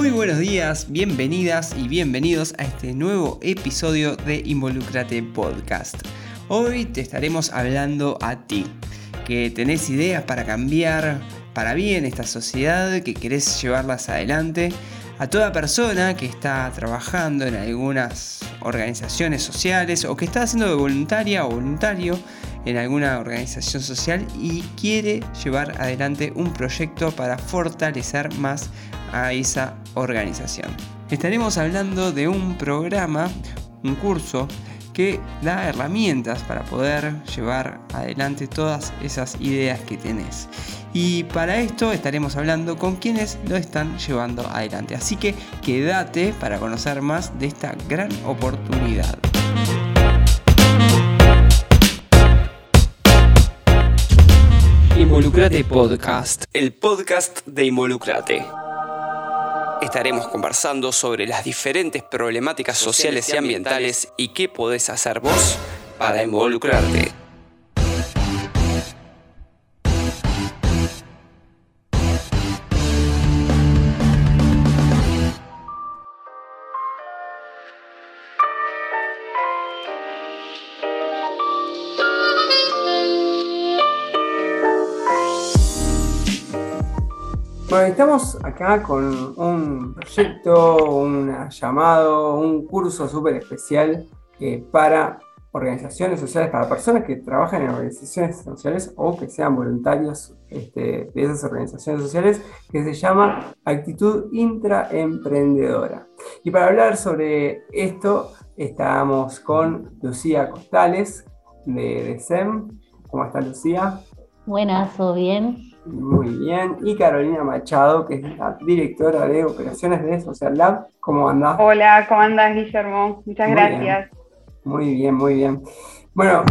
Muy buenos días, bienvenidas y bienvenidos a este nuevo episodio de Involucrate Podcast. Hoy te estaremos hablando a ti, que tenés ideas para cambiar para bien esta sociedad, que querés llevarlas adelante, a toda persona que está trabajando en algunas organizaciones sociales o que está haciendo de voluntaria o voluntario en alguna organización social y quiere llevar adelante un proyecto para fortalecer más a esa organización. Estaremos hablando de un programa, un curso que da herramientas para poder llevar adelante todas esas ideas que tenés. Y para esto estaremos hablando con quienes lo están llevando adelante. Así que quédate para conocer más de esta gran oportunidad. Involucrate Podcast, el podcast de Involucrate. Estaremos conversando sobre las diferentes problemáticas sociales y ambientales y qué podés hacer vos para involucrarte. Estamos acá con un proyecto, un llamado, un curso súper especial eh, para organizaciones sociales, para personas que trabajan en organizaciones sociales o que sean voluntarios este, de esas organizaciones sociales, que se llama Actitud Intraemprendedora. Y para hablar sobre esto, estamos con Lucía Costales de, de SEM. ¿Cómo está Lucía? Buenas, ¿todo bien? Muy bien. Y Carolina Machado, que es la directora de operaciones de Social Lab. ¿Cómo andás? Hola, ¿cómo andás, Guillermo? Muchas gracias. Muy bien, muy bien. Bueno,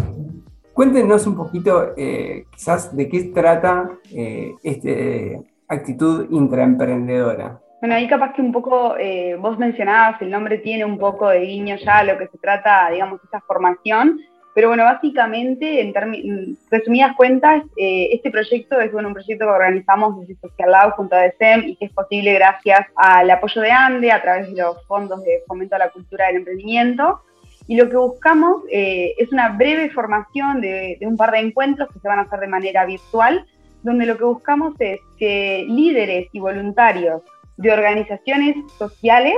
cuéntenos un poquito, eh, quizás, de qué trata eh, esta actitud intraemprendedora. Bueno, ahí capaz que un poco, eh, vos mencionabas, el nombre tiene un poco de guiño ya a lo que se trata, digamos, esta formación, pero bueno, básicamente, en, resumidas cuentas, eh, este proyecto es bueno, un proyecto que organizamos desde Social Lab junto a DECEM y que es posible gracias al apoyo de ANDE a través de los fondos de fomento a la cultura del emprendimiento. Y lo que buscamos eh, es una breve formación de, de un par de encuentros que se van a hacer de manera virtual, donde lo que buscamos es que líderes y voluntarios de organizaciones sociales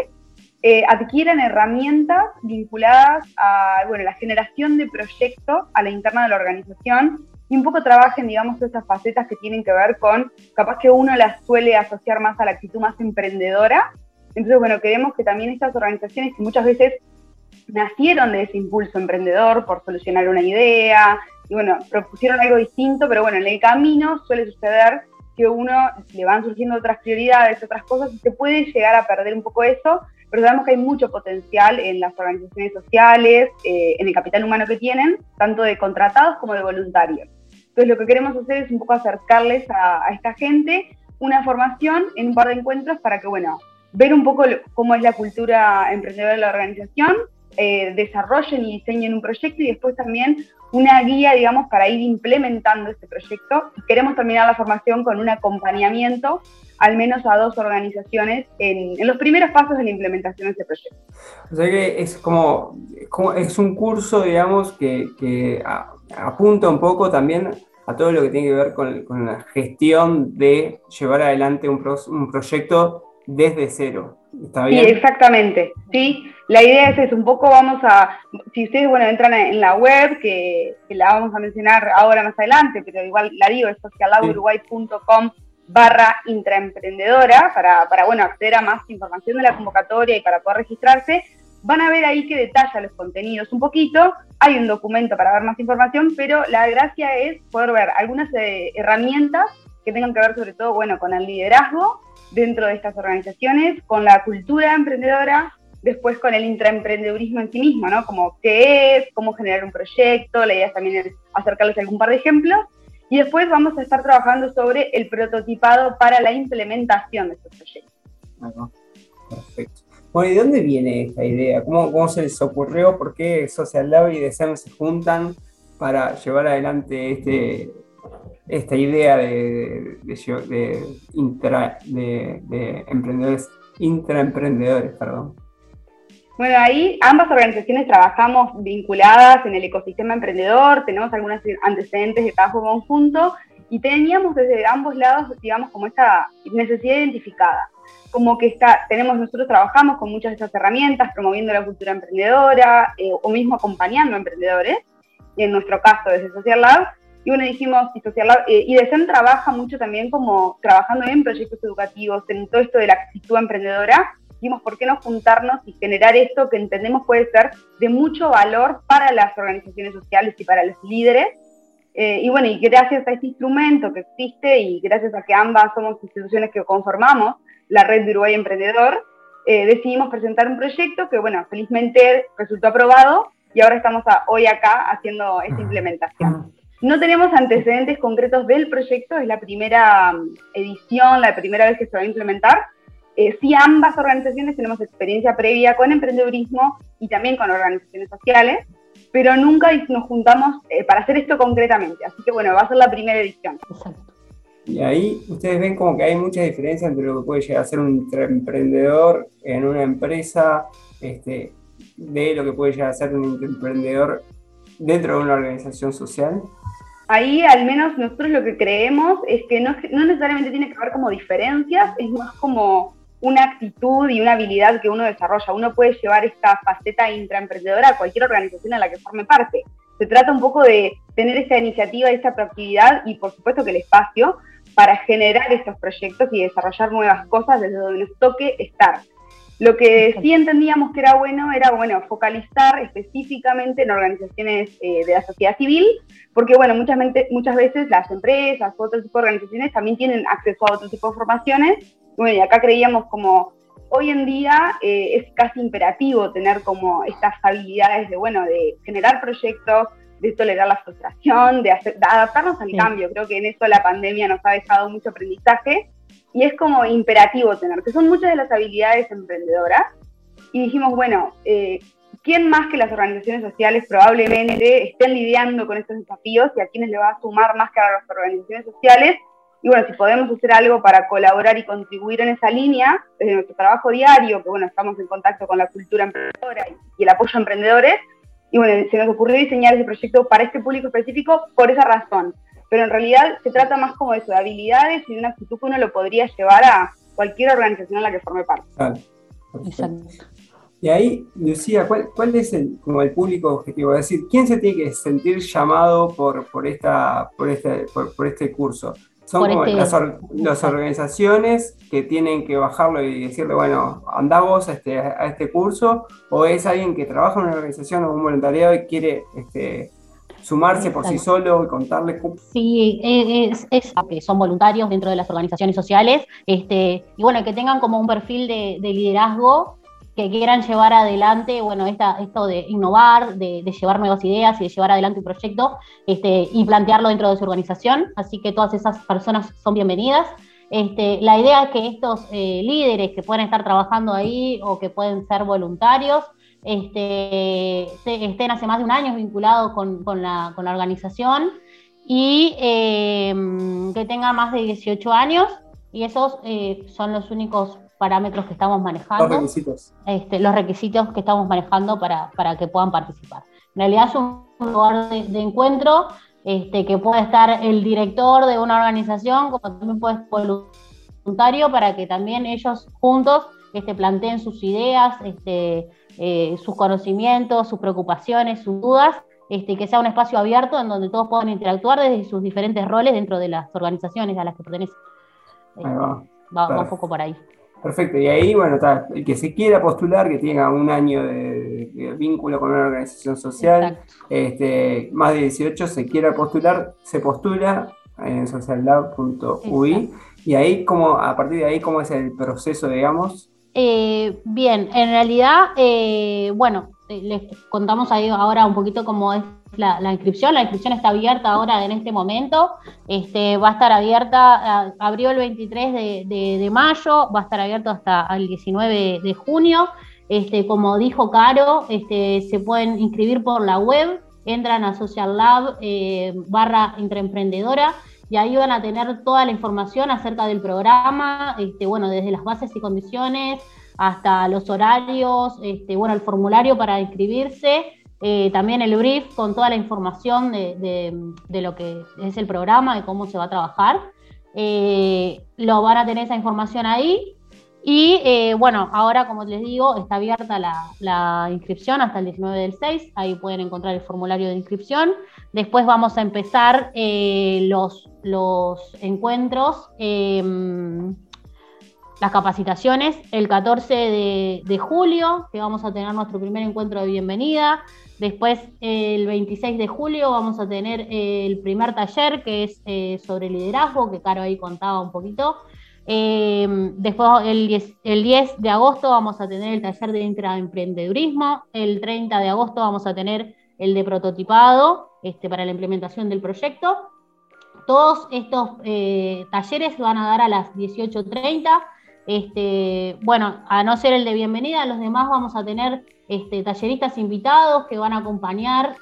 eh, adquieran herramientas vinculadas a bueno, la generación de proyectos a la interna de la organización y un poco trabajen, digamos, todas estas facetas que tienen que ver con, capaz que uno las suele asociar más a la actitud más emprendedora. Entonces, bueno, queremos que también estas organizaciones que muchas veces nacieron de ese impulso emprendedor por solucionar una idea, y bueno, propusieron algo distinto, pero bueno, en el camino suele suceder que uno le van surgiendo otras prioridades, otras cosas, y se puede llegar a perder un poco eso, pero sabemos que hay mucho potencial en las organizaciones sociales, eh, en el capital humano que tienen, tanto de contratados como de voluntarios. Entonces lo que queremos hacer es un poco acercarles a, esta gente una formación en un par de encuentros para que, bueno, ver un poco cómo es la cultura emprendedora de la organización, eh, desarrollen y diseñen un proyecto y después también una guía, digamos, para ir implementando este proyecto. Queremos terminar la formación con un acompañamiento al menos a dos organizaciones en, los primeros pasos de la implementación de este proyecto. O sea que es como, es un curso, digamos, que, apunta un poco también a todo lo que tiene que ver con, la gestión de llevar adelante un, un proyecto desde cero. ¿Está bien? Sí, exactamente. Sí, la idea es un poco vamos a, si ustedes, bueno, entran en la web, que, la vamos a mencionar ahora más adelante, pero igual la digo, es socialaburuguay.com barra intraemprendedora para, para, bueno, acceder a más información de la convocatoria y para poder registrarse. Van a ver ahí que detalla los contenidos un poquito. Hay un documento para ver más información, pero la gracia es poder ver algunas eh, herramientas que tengan que ver sobre todo, bueno, con el liderazgo dentro de estas organizaciones, con la cultura emprendedora, después con el intraemprendedurismo en sí mismo, ¿no? Como qué es, cómo generar un proyecto, la idea también es acercarles algún par de ejemplos y después vamos a estar trabajando sobre el prototipado para la implementación de estos proyectos. perfecto. Bueno, ¿y de dónde viene esta idea? ¿Cómo, ¿Cómo, se les ocurrió? ¿Por qué Social Lab y DESEM se juntan para llevar adelante este, esta idea de, de, de, de emprendedores intraemprendedores, perdón. Bueno, ahí ambas organizaciones trabajamos vinculadas en el ecosistema emprendedor, tenemos algunos antecedentes de trabajo conjunto y teníamos desde ambos lados, digamos, como esta necesidad identificada. Como que está, tenemos, nosotros trabajamos con muchas de estas herramientas, promoviendo la cultura emprendedora eh, o mismo acompañando a emprendedores, en nuestro caso desde Social Lab, y bueno, dijimos, y, Social Lab, eh, y DECEN trabaja mucho también como trabajando en proyectos educativos, en todo esto de la actitud emprendedora, dijimos, ¿por qué no juntarnos y generar esto que entendemos puede ser de mucho valor para las organizaciones sociales y para los líderes? Eh, y bueno, y gracias a este instrumento que existe y gracias a que ambas somos instituciones que conformamos la red de Uruguay Emprendedor, eh, decidimos presentar un proyecto que, bueno, felizmente resultó aprobado y ahora estamos hoy acá haciendo esta implementación. No tenemos antecedentes concretos del proyecto, es la primera mm, edición, la primera vez que se va a implementar, eh, sí, ambas organizaciones tenemos experiencia previa con emprendedurismo y también con organizaciones sociales, pero nunca nos juntamos eh, para hacer esto concretamente. Así que bueno, va a ser la primera edición. Y ahí ustedes ven como que hay mucha diferencia entre lo que puede llegar a ser un emprendedor en una empresa, este, de lo que puede llegar a ser un emprendedor dentro de una organización social. Ahí al menos nosotros lo que creemos es que no, no necesariamente tiene que haber como diferencias, es más como una actitud y una habilidad que uno desarrolla. Uno puede llevar esta faceta intraemprendedora a cualquier organización en la que forme parte. Se trata un poco de tener esta iniciativa, esta proactividad y por supuesto que el espacio para generar estos proyectos y desarrollar nuevas cosas desde donde nos toque estar. Lo que sí entendíamos que era bueno era, bueno, focalizar específicamente en organizaciones eh, de la sociedad civil, porque, bueno, muchas, veces las empresas u otro tipo de organizaciones también tienen acceso a otro tipo de formaciones bueno, y acá creíamos como hoy en día eh, es casi imperativo tener como estas habilidades de, bueno, de generar proyectos, de tolerar la frustración, de, adaptarnos al cambio. Creo que en eso la pandemia nos ha dejado mucho aprendizaje y es como imperativo tener, que son muchas de las habilidades emprendedoras. Y dijimos, bueno, eh, ¿quién más que las organizaciones sociales probablemente estén lidiando con estos desafíos y a quienes le va a sumar más que a las organizaciones sociales? Y bueno, si podemos hacer algo para colaborar y contribuir en esa línea, desde nuestro trabajo diario, que bueno, estamos en contacto con la cultura emprendedora y, el apoyo a emprendedores, y bueno, se nos ocurrió diseñar ese proyecto para este público específico por esa razón. Pero en realidad se trata más como de eso, de habilidades y de una actitud que uno lo podría llevar a cualquier organización en la que forme parte. Exacto. Y ahí, Lucía, ¿cuál, ¿cuál, es el, como el público objetivo? Es decir, ¿quién se tiene que sentir llamado por, por, esta, por, este, por este curso? Son como este las, organizaciones que tienen que bajarlo y decirle, bueno, anda vos a este, a este curso, o es alguien que trabaja en una organización o un voluntariado y quiere este, sumarse por sí solo y contarle. Sí, es, es, que son voluntarios dentro de las organizaciones sociales, este, y bueno, que tengan como un perfil de, de liderazgo que quieran llevar adelante, bueno, esta, esto de innovar, de, llevar nuevas ideas y de llevar adelante un proyecto este, y plantearlo dentro de su organización. Así que todas esas personas son bienvenidas. Este, la idea es que estos eh, líderes que pueden estar trabajando ahí o que pueden ser voluntarios, este, estén hace más de un año vinculados con, la, organización y eh, que tengan más de 18 años y esos eh, son los únicos parámetros que estamos manejando. Los requisitos. Este, los requisitos que estamos manejando para, para, que puedan participar. En realidad es un lugar de, encuentro este, que puede estar el director de una organización, como también puede ser voluntario, para que también ellos juntos este, planteen sus ideas, este, eh, sus conocimientos, sus preocupaciones, sus dudas, este, que sea un espacio abierto en donde todos puedan interactuar desde sus diferentes roles dentro de las organizaciones a las que pertenecen. va, va un poco por ahí. Perfecto, y ahí, bueno, está, el que se quiera postular, que tenga un año de, vínculo con una organización social, este, más de 18, se quiera postular, se postula en sociallab.ui, y ahí, como, a partir de ahí, ¿cómo es el proceso, digamos? Eh, bien, en realidad, eh, bueno, les contamos ahí ahora un poquito cómo es la, inscripción. La inscripción está abierta ahora en este momento. Este, va a estar abierta, abrió el 23 de, mayo, va a estar abierto hasta el 19 de junio. Este, como dijo Caro, este, se pueden inscribir por la web, entran a Social Lab eh, barra intraemprendedora y ahí van a tener toda la información acerca del programa, este, bueno, desde las bases y condiciones hasta los horarios, este, bueno, el formulario para inscribirse, eh, también el brief con toda la información de, lo que es el programa, de cómo se va a trabajar. Eh, lo van a tener esa información ahí. Y eh, bueno, ahora como les digo, está abierta la, inscripción hasta el 19 del 6, ahí pueden encontrar el formulario de inscripción. Después vamos a empezar los, los encuentros em, las capacitaciones el 14 de, julio, que vamos a tener nuestro primer encuentro de bienvenida. Después, el 26 de julio, vamos a tener el primer taller, que es eh, sobre liderazgo, que Caro ahí contaba un poquito. Eh, después, el 10, el 10, de agosto, vamos a tener el taller de intraemprendedurismo. El 30 de agosto, vamos a tener el de prototipado este, para la implementación del proyecto. Todos estos eh, talleres van a dar a las 18.30 este, bueno, a no ser el de bienvenida, los demás vamos a tener este, talleristas invitados que van a acompañar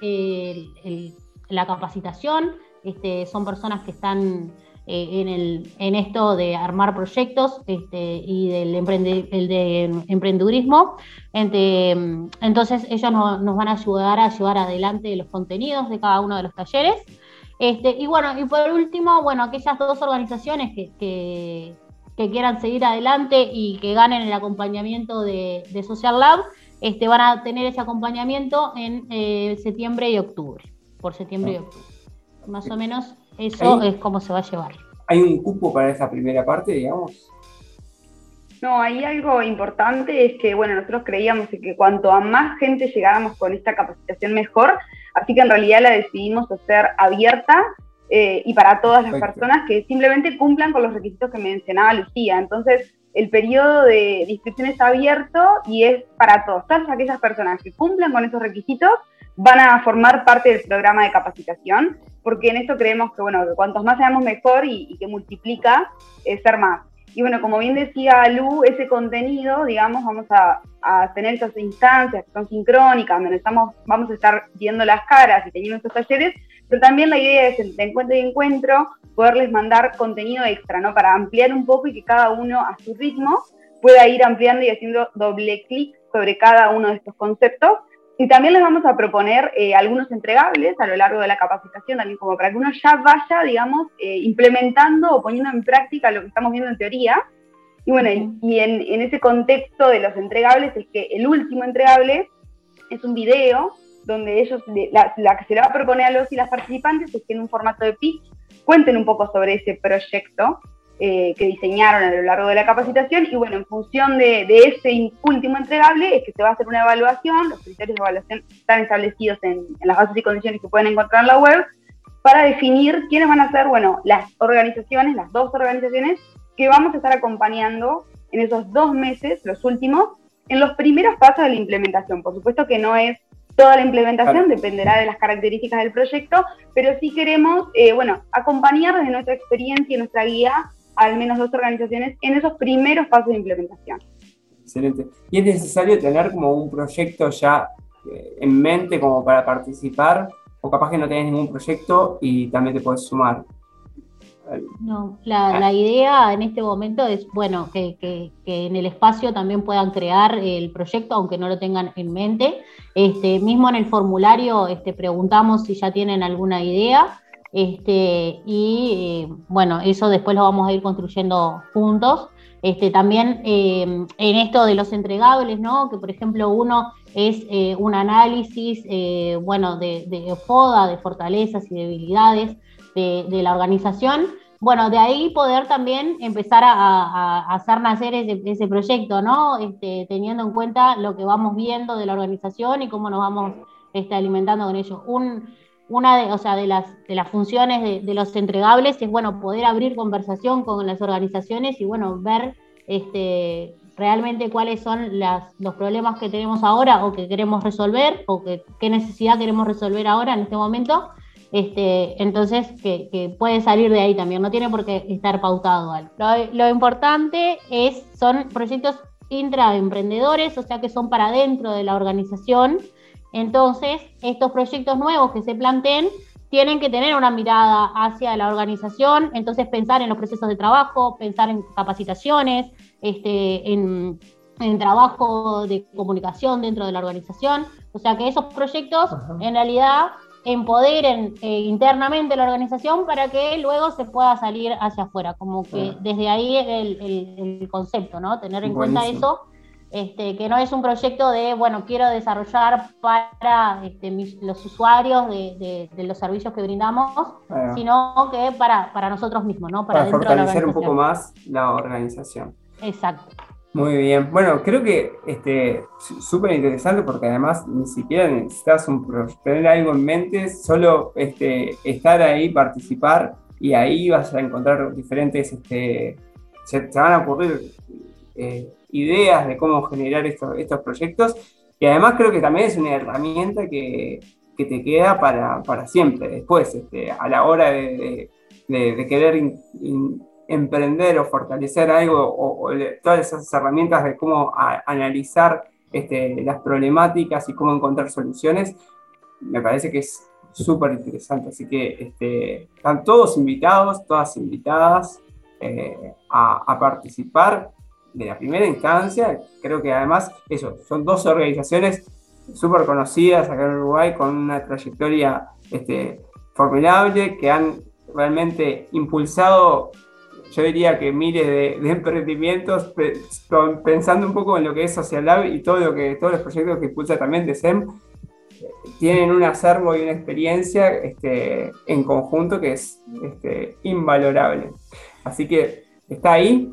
la capacitación. Este, son personas que están eh, en, esto de armar proyectos y del el de emprendedurismo. entonces ellos nos van a ayudar a llevar adelante los contenidos de cada uno de los talleres. y bueno, y por último, bueno, aquellas dos organizaciones que quieran seguir adelante y que ganen el acompañamiento de, Social Lab, este, van a tener ese acompañamiento en eh, septiembre y octubre, por septiembre y ah. octubre. Más o menos eso es como se va a llevar. ¿Hay un cupo para esa primera parte, digamos? No, hay algo importante, es que, bueno, nosotros creíamos que cuanto a más gente llegáramos con esta capacitación mejor, así que en realidad la decidimos hacer abierta eh, y para todas las personas que simplemente cumplan con los requisitos que mencionaba Lucía. Entonces, el periodo de, inscripción está abierto y es para todos. Todas aquellas personas que cumplan con esos requisitos van a formar parte del programa de capacitación, porque en esto creemos que, bueno, que cuantos más seamos mejor y, que multiplica es ser más. Y bueno, como bien decía Lu, ese contenido, digamos, vamos a, a tener esas instancias que son sincrónicas, donde estamos, vamos a estar viendo las caras y teniendo estos talleres, pero también la idea es, de encuentro y encuentro, poderles mandar contenido extra, ¿no? Para ampliar un poco y que cada uno a su ritmo pueda ir ampliando y haciendo doble clic sobre cada uno de estos conceptos. Y también les vamos a proponer eh, algunos entregables a lo largo de la capacitación, también como para que uno ya vaya, digamos, eh, implementando o poniendo en práctica lo que estamos viendo en teoría. Y bueno, y en, en ese contexto de los entregables es que el último entregable es un video donde ellos, la, que se le va a proponer a los y las participantes es que en un formato de pitch cuenten un poco sobre ese proyecto eh, que diseñaron a lo largo de la capacitación y bueno, en función de, ese último entregable es que se va a hacer una evaluación, los criterios de evaluación están establecidos en, las bases y condiciones que pueden encontrar en la web, para definir quiénes van a ser, bueno, las organizaciones, las dos organizaciones que vamos a estar acompañando en esos dos meses, los últimos, en los primeros pasos de la implementación. Por supuesto que no es Toda la implementación dependerá de las características del proyecto, pero sí queremos, eh, bueno, acompañar desde nuestra experiencia y nuestra guía al menos dos organizaciones en esos primeros pasos de implementación. Excelente. ¿Y es necesario tener como un proyecto ya eh, en mente como para participar? ¿O capaz que no tenés ningún proyecto y también te puedes sumar? No, la, la, idea en este momento es, bueno, que, que, en el espacio también puedan crear el proyecto, aunque no lo tengan en mente. Este, mismo en el formulario este, preguntamos si ya tienen alguna idea. Este, y eh, bueno, eso después lo vamos a ir construyendo juntos. Este, también eh, en esto de los entregables, ¿no? Que por ejemplo uno es eh, un análisis, bueno, de, de, FODA, de fortalezas y debilidades de, la organización, bueno, de ahí poder también empezar a, hacer nacer ese, proyecto, ¿no? Este, teniendo en cuenta lo que vamos viendo de la organización y cómo nos vamos este, alimentando con ello. una de, o sea, de, las, de las funciones de, los entregables es, bueno, poder abrir conversación con las organizaciones y, bueno, ver este, realmente cuáles son los problemas que tenemos ahora o que queremos resolver o qué necesidad queremos resolver ahora en este momento este, entonces, que, puede salir de ahí también, no tiene por qué estar pautado algo. Lo, importante es, son proyectos intraemprendedores, o sea que son para dentro de la organización. Entonces, estos proyectos nuevos que se planteen tienen que tener una mirada hacia la organización, entonces pensar en los procesos de trabajo, pensar en capacitaciones, este, en, trabajo de comunicación dentro de la organización, o sea que esos proyectos en realidad empoderen eh, internamente la organización para que luego se pueda salir hacia afuera, como que desde ahí el, el, concepto, ¿no? Tener en cuenta eso este, que no es un proyecto de, bueno, quiero desarrollar para este, los usuarios de, los servicios que brindamos, sino que para, para nosotros mismos, ¿no? Para, fortalecer un poco más la organización. Exacto. Muy bien. Bueno, creo que este súper interesante porque además ni siquiera necesitas un, tener algo en mente, solo este, estar ahí, participar y ahí vas a encontrar diferentes, este, se, van a ocurrir eh, ideas de cómo generar estos, proyectos. Y además creo que también es una herramienta que, te queda para, siempre. Después, este, a la hora de, querer emprender o fortalecer algo, o, todas esas herramientas de cómo analizar este, las problemáticas y cómo encontrar soluciones, me parece que es súper interesante. Así que este, están todos invitados, todas invitadas eh, a, participar de la primera instancia, creo que además, eso, son dos organizaciones súper conocidas acá en Uruguay con una trayectoria este, formidable que han realmente impulsado, yo diría que miles de, emprendimientos, pensando un poco en lo que es Social Lab y todo lo que, todos los proyectos que impulsa también de SEM, tienen un acervo y una experiencia este, en conjunto que es este, invalorable. Así que está ahí,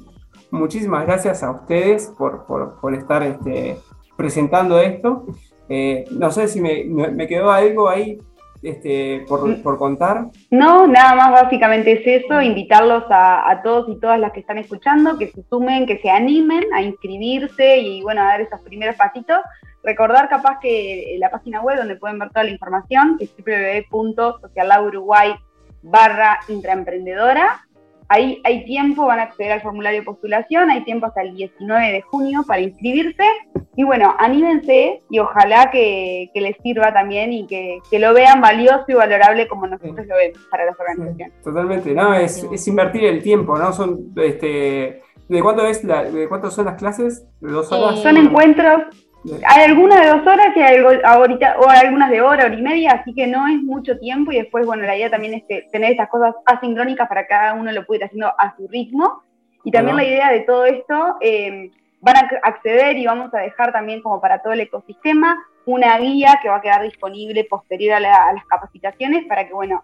muchísimas gracias a ustedes por, estar este, presentando esto. Eh, no sé si me, quedó algo ahí este, mm. por, contar. No, nada más básicamente es eso, invitarlos a, todos y todas las que están escuchando, que se sumen, que se animen a inscribirse y bueno, a dar esos primeros pasitos. Recordar capaz que la página web donde pueden ver toda la información, que es www.socialaburuguay barra intraemprendedora. Ahí hay tiempo, van a acceder al formulario de postulación, hay tiempo hasta el 19 de junio para inscribirse. Y bueno, anímense y ojalá que, les sirva también y que, lo vean valioso y valorable como nosotros lo vemos para las organizaciones. totalmente, no, es, invertir el tiempo, ¿no? Son, este, ¿de cuánto es la, de cuánto son las clases? ¿De dos horas? son encuentros hay algunas de dos horas y hay ahorita, o algunas de hora, hora y media, así que no es mucho tiempo y después, bueno, la idea también es tener estas cosas asincrónicas para que cada uno lo pueda ir haciendo a su ritmo. Y también la idea de todo esto, eh, van a acceder y vamos a dejar también como para todo el ecosistema una guía que va a quedar disponible posterior a, las capacitaciones para que, bueno,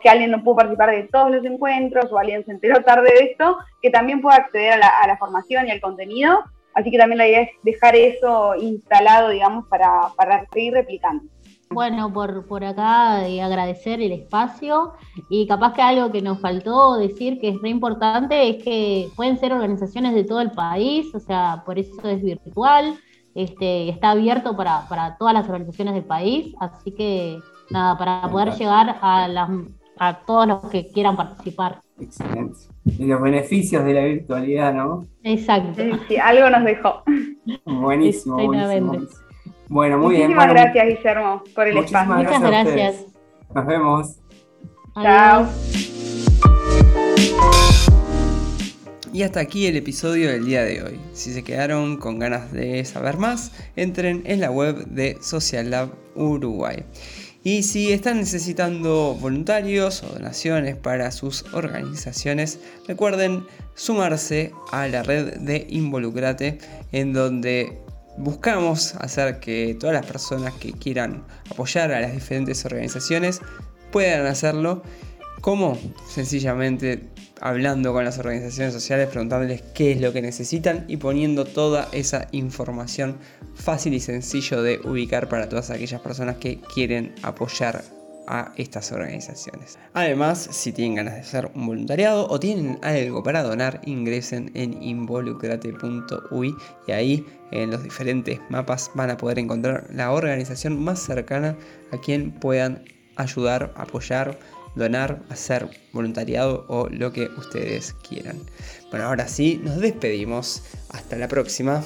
que alguien no pudo participar de todos los encuentros o alguien se enteró tarde de esto, que también pueda acceder a la, a la formación y al contenido Así que también la idea es dejar eso instalado, digamos, para, seguir replicando. Bueno, por, por acá eh, agradecer el espacio y capaz que algo que nos faltó decir que es re importante es que pueden ser organizaciones de todo el país, o sea, por eso es virtual, este, está abierto para, para todas las organizaciones del país, así que nada, para poder llegar a, las, a todos los que quieran participar. Excelente. Y los beneficios de la virtualidad, ¿no? Exacto. Sí, algo nos dejó. Buenísimo, buenísimo, Bueno, muy bien. Muchísimas gracias, Guillermo, por el espacio. Muchas gracias. Nos vemos. Chao. Y hasta aquí el episodio del día de hoy. Si se quedaron con ganas de saber más, entren en la web de Social Lab Uruguay. Y si están necesitando voluntarios o donaciones para sus organizaciones, recuerden sumarse a la red de Involucrate, en donde buscamos hacer que todas las personas que quieran apoyar a las diferentes organizaciones puedan hacerlo. como Sencillamente hablando con las organizaciones sociales, preguntándoles qué es lo que necesitan y poniendo toda esa información fácil y sencillo de ubicar para todas aquellas personas que quieren apoyar a estas organizaciones. Además, si tienen ganas de hacer un voluntariado o tienen algo para donar, ingresen en involucrate.ui y ahí en los diferentes mapas van a poder encontrar la organización más cercana a quien puedan ayudar, apoyar donar, hacer voluntariado o lo que ustedes quieran. Bueno, ahora sí, nos despedimos. Hasta la próxima.